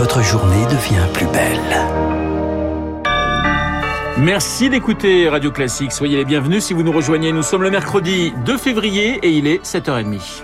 votre journée devient plus belle. Merci d'écouter Radio Classique. Soyez les bienvenus si vous nous rejoignez. Nous sommes le mercredi 2 février et il est 7h30.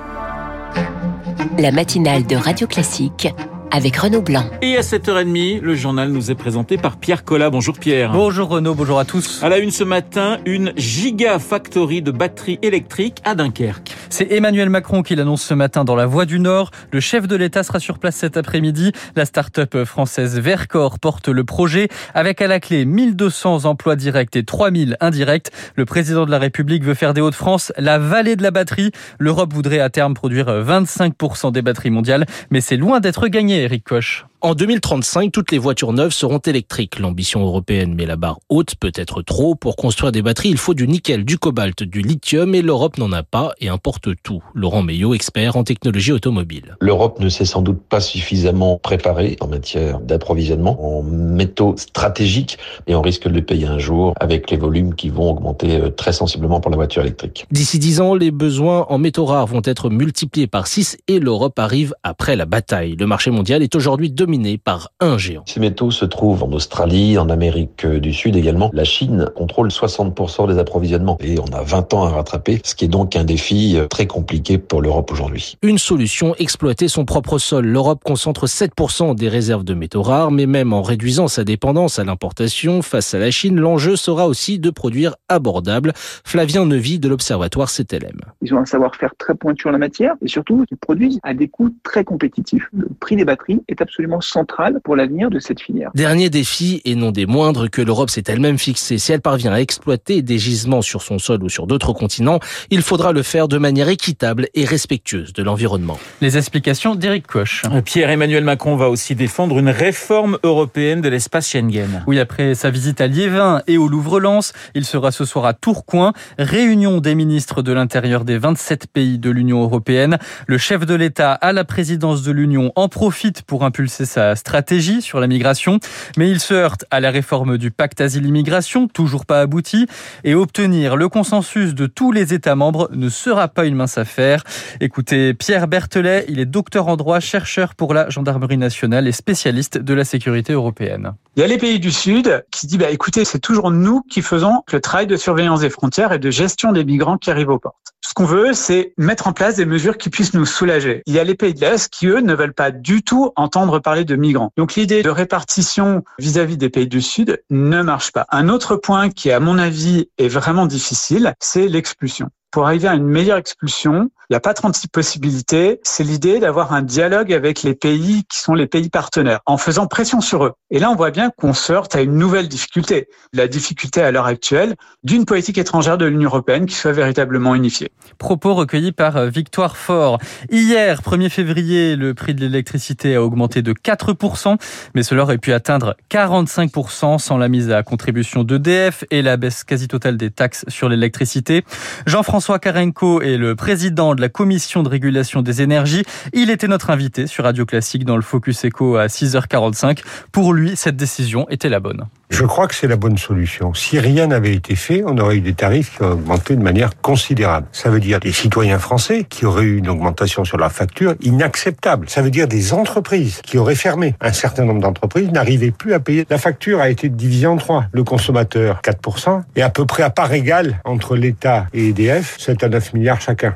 La matinale de Radio Classique avec Renaud Blanc. Et à 7h30, le journal nous est présenté par Pierre Collat. Bonjour Pierre. Bonjour Renaud, bonjour à tous. À la une ce matin, une gigafactory de batteries électriques à Dunkerque. C'est Emmanuel Macron qui l'annonce ce matin dans la Voie du Nord. Le chef de l'État sera sur place cet après-midi. La start-up française Vercor porte le projet avec à la clé 1200 emplois directs et 3000 indirects. Le président de la République veut faire des Hauts-de-France la vallée de la batterie. L'Europe voudrait à terme produire 25% des batteries mondiales, mais c'est loin d'être gagné, Eric Koch. En 2035, toutes les voitures neuves seront électriques. L'ambition européenne met la barre haute, peut-être trop. Pour construire des batteries, il faut du nickel, du cobalt, du lithium et l'Europe n'en a pas et importe tout. Laurent Meillot, expert en technologie automobile. L'Europe ne s'est sans doute pas suffisamment préparée en matière d'approvisionnement en métaux stratégiques et on risque de le payer un jour avec les volumes qui vont augmenter euh, très sensiblement pour la voiture électrique. D'ici 10 ans, les besoins en métaux rares vont être multipliés par 6 et l'Europe arrive après la bataille. Le marché mondial est aujourd'hui dominé par un géant. Ces métaux se trouvent en Australie, en Amérique du Sud également. La Chine contrôle 60% des approvisionnements et on a 20 ans à rattraper, ce qui est donc un défi euh, très compliqué pour l'Europe aujourd'hui. Une solution, exploiter son propre sol. L'Europe concentre 7% des réserves de métaux rares, mais même en réduisant sa dépendance à l'importation face à la Chine, l'enjeu sera aussi de produire abordable. Flavien Neuvy de l'Observatoire CTLM. Ils ont un savoir-faire très pointu en la matière et surtout, ils produisent à des coûts très compétitifs. Le prix des batteries est absolument central pour l'avenir de cette filière. Dernier défi, et non des moindres, que l'Europe s'est elle-même fixé. Si elle parvient à exploiter des gisements sur son sol ou sur d'autres continents, il faudra le faire de manière équitable et respectueuse de l'environnement. Les explications d'Éric Koch. Pierre-Emmanuel Macron va aussi défendre une réforme européenne de l'espace Schengen. Oui, après sa visite à Liévin et au Louvre-Lens, il sera ce soir à Tourcoing. Réunion des ministres de l'Intérieur des 27 pays de l'Union européenne. Le chef de l'État à la présidence de l'Union en profite pour impulser sa stratégie sur la migration, mais il se heurte à la réforme du pacte asile-immigration, toujours pas abouti, et obtenir le consensus de tous les États membres ne sera pas une mince affaire. Écoutez, Pierre Berthelet, il est docteur en droit, chercheur pour la gendarmerie nationale et spécialiste de la sécurité européenne. Il y a les pays du Sud qui disent, bah, écoutez, c'est toujours nous qui faisons le travail de surveillance des frontières et de gestion des migrants qui arrivent aux portes. Ce qu'on veut, c'est mettre en place des mesures qui puissent nous soulager. Il y a les pays de l'Est qui, eux, ne veulent pas du tout entendre parler de migrants. Donc l'idée de répartition vis-à-vis des pays du Sud ne marche pas. Un autre point qui, à mon avis, est vraiment difficile, c'est l'expulsion. Pour arriver à une meilleure expulsion, il n'y a pas 36 possibilités. C'est l'idée d'avoir un dialogue avec les pays qui sont les pays partenaires, en faisant pression sur eux. Et là, on voit bien qu'on sort à une nouvelle difficulté. La difficulté à l'heure actuelle d'une politique étrangère de l'Union européenne qui soit véritablement unifiée. Propos recueillis par euh, Victoire Fort. Hier, 1er février, le prix de l'électricité a augmenté de 4%, mais cela aurait pu atteindre 45% sans la mise à contribution d'EDF et la baisse quasi totale des taxes sur l'électricité. Jean-François Karenko est le président de la Commission de régulation des énergies. Il était notre invité sur Radio Classique dans le Focus Echo à 6h45. Pour lui, cette décision était la bonne. Je crois que c'est la bonne solution. Si rien n'avait été fait, on aurait eu des tarifs qui auraient augmenté de manière considérable. Ça veut dire des citoyens français qui auraient eu une augmentation sur leur facture inacceptable. Ça veut dire des entreprises qui auraient fermé. Un certain nombre d'entreprises n'arrivaient plus à payer. La facture a été divisée en trois. Le consommateur, 4%, et à peu près à part égale entre l'État et EDF, 7 à 9 milliards chacun.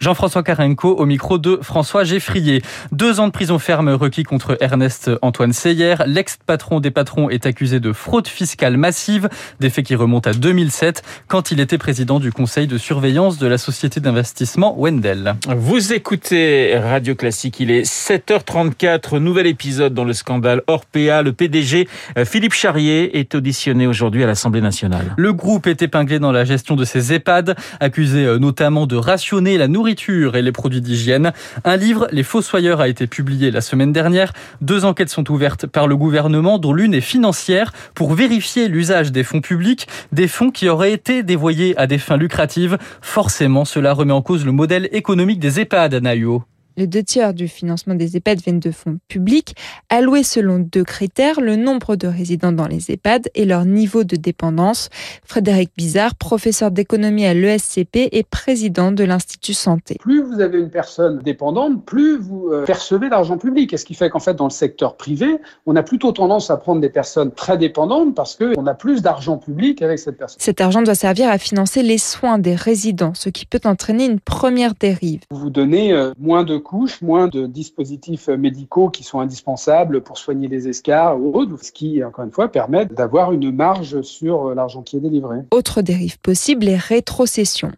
Jean-François Karenko au micro de François Geffrier. Deux ans de prison ferme requis contre Ernest Antoine Seyer. L'ex-patron des patrons est accusé de fraude fiscale massive, des faits qui remontent à 2007, quand il était président du conseil de surveillance de la société d'investissement Wendel. Vous écoutez Radio Classique, il est 7h34, nouvel épisode dans le scandale Orpea. Le PDG euh, Philippe Charrier est auditionné aujourd'hui à l'Assemblée nationale. Le groupe est épinglé dans la gestion de ses EHPAD, accusé euh, notamment de rationner la nourriture et les produits d'hygiène. Un livre, Les Fossoyeurs, a été publié la semaine dernière. Deux enquêtes sont ouvertes par le gouvernement, dont l'une est financière, pour vérifier l'usage des fonds publics, des fonds qui auraient été dévoyés à des fins lucratives. Forcément, cela remet en cause le modèle économique des EHPAD, Anaïo. Les deux tiers du financement des EHPAD viennent de fonds publics, alloués selon deux critères, le nombre de résidents dans les EHPAD et leur niveau de dépendance. Frédéric Bizarre, professeur d'économie à l'ESCP et président de l'Institut Santé. Plus vous avez une personne dépendante, plus vous euh, percevez l'argent public. Et ce qui fait qu'en fait, dans le secteur privé, on a plutôt tendance à prendre des personnes très dépendantes parce qu'on a plus d'argent public avec cette personne. Cet argent doit servir à financer les soins des résidents, ce qui peut entraîner une première dérive. Vous donnez euh, moins de couches, moins de dispositifs médicaux qui sont indispensables pour soigner les escarres ou autres, ce qui, encore une fois, permet d'avoir une marge sur l'argent qui est délivré. Autre dérive possible, les rétrocessions.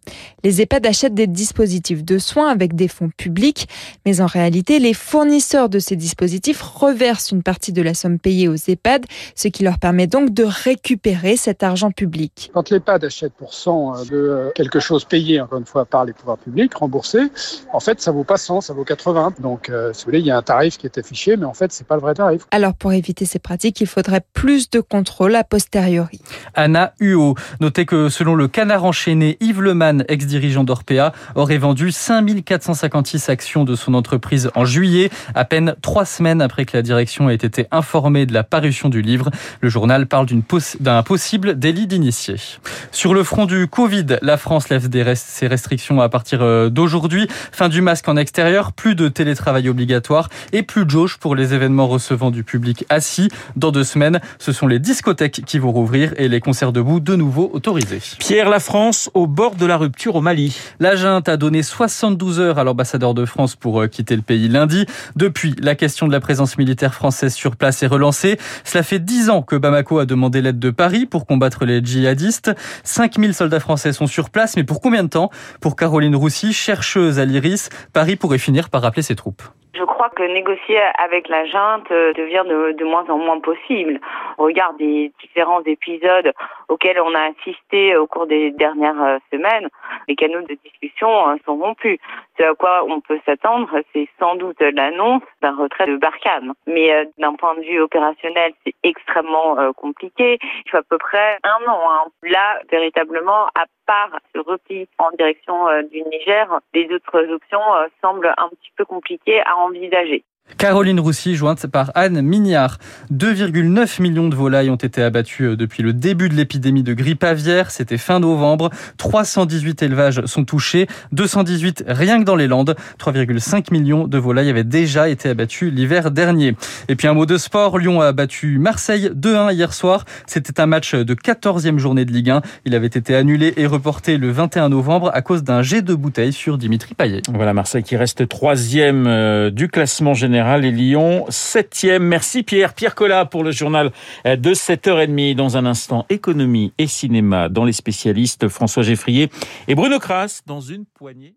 Les EHPAD achètent des dispositifs de soins avec des fonds publics, mais en réalité, les fournisseurs de ces dispositifs reversent une partie de la somme payée aux EHPAD, ce qui leur permet donc de récupérer cet argent public. Quand l'EHPAD achète pour 100 de quelque chose payé, encore une fois, par les pouvoirs publics, remboursé, en fait, ça vaut pas 100, ça vaut 80. Donc, euh, si vous voulez, il y a un tarif qui est affiché, mais en fait, c'est pas le vrai tarif. Alors, pour éviter ces pratiques, il faudrait plus de contrôle a posteriori. Anna Huot, notez que selon le canard enchaîné, Yves Leman, ex-dirigeant d'Orpea, aurait vendu 5456 actions de son entreprise en juillet, à peine trois semaines après que la direction ait été informée de la parution du livre. Le journal parle d'un possible délit d'initié. Sur le front du Covid, la France lève ses restrictions à partir euh, d'aujourd'hui. Fin du masque en extérieur, plus de télétravail obligatoire et plus de jauge pour les événements recevant du public assis. Dans deux semaines, ce sont les discothèques qui vont rouvrir et les concerts debout de nouveau autorisés. Pierre, la France au bord de la rupture au Mali. La junte a donné 72 heures à l'ambassadeur de France pour euh, quitter le pays lundi. Depuis, la question de la présence militaire française sur place est relancée. Cela fait dix ans que Bamako a demandé l'aide de Paris pour combattre les djihadistes. 5000 soldats français sont sur place, mais pour combien de temps? Pour Caroline Roussy, chercheuse à l'IRIS, Paris pourrait finir par rappeler ses troupes. Je crois que négocier avec la junte euh, devient de, moins en moins possible. On regarde des différents épisodes auxquels on a assisté au cours des dernières euh, semaines. Les canaux de discussion euh, sont rompus. Ce à quoi on peut s'attendre, c'est sans doute l'annonce d'un retrait de Barkhane. Mais d'un point de vue opérationnel, c'est extrêmement compliqué. Il faut à peu près un an. Hein. Là, véritablement, à part ce repli en direction du Niger, les autres options semblent un petit peu compliquées envisager. Caroline Roussy, jointe par Anne Mignard. 2,9 millions de volailles ont été abattues euh, depuis le début de l'épidémie de grippe aviaire. C'était fin novembre. 318 élevages sont touchés, 218 rien que dans les Landes. 3,5 millions de volailles avaient déjà été abattues l'hiver dernier. Et puis un mot de sport. Lyon a battu Marseille 2-1 hier soir. C'était un match de 14e journée de Ligue 1. Il avait été annulé et reporté le 21 novembre à cause d'un jet de bouteille sur Dimitri Payet. Voilà Marseille qui reste troisième euh, du classement général et Lyon septième. Merci Pierre. Pierre Collat pour le journal de 7h30. Dans un instant, économie et cinéma dans les spécialistes François Geffrier et Bruno Kras dans une poignée.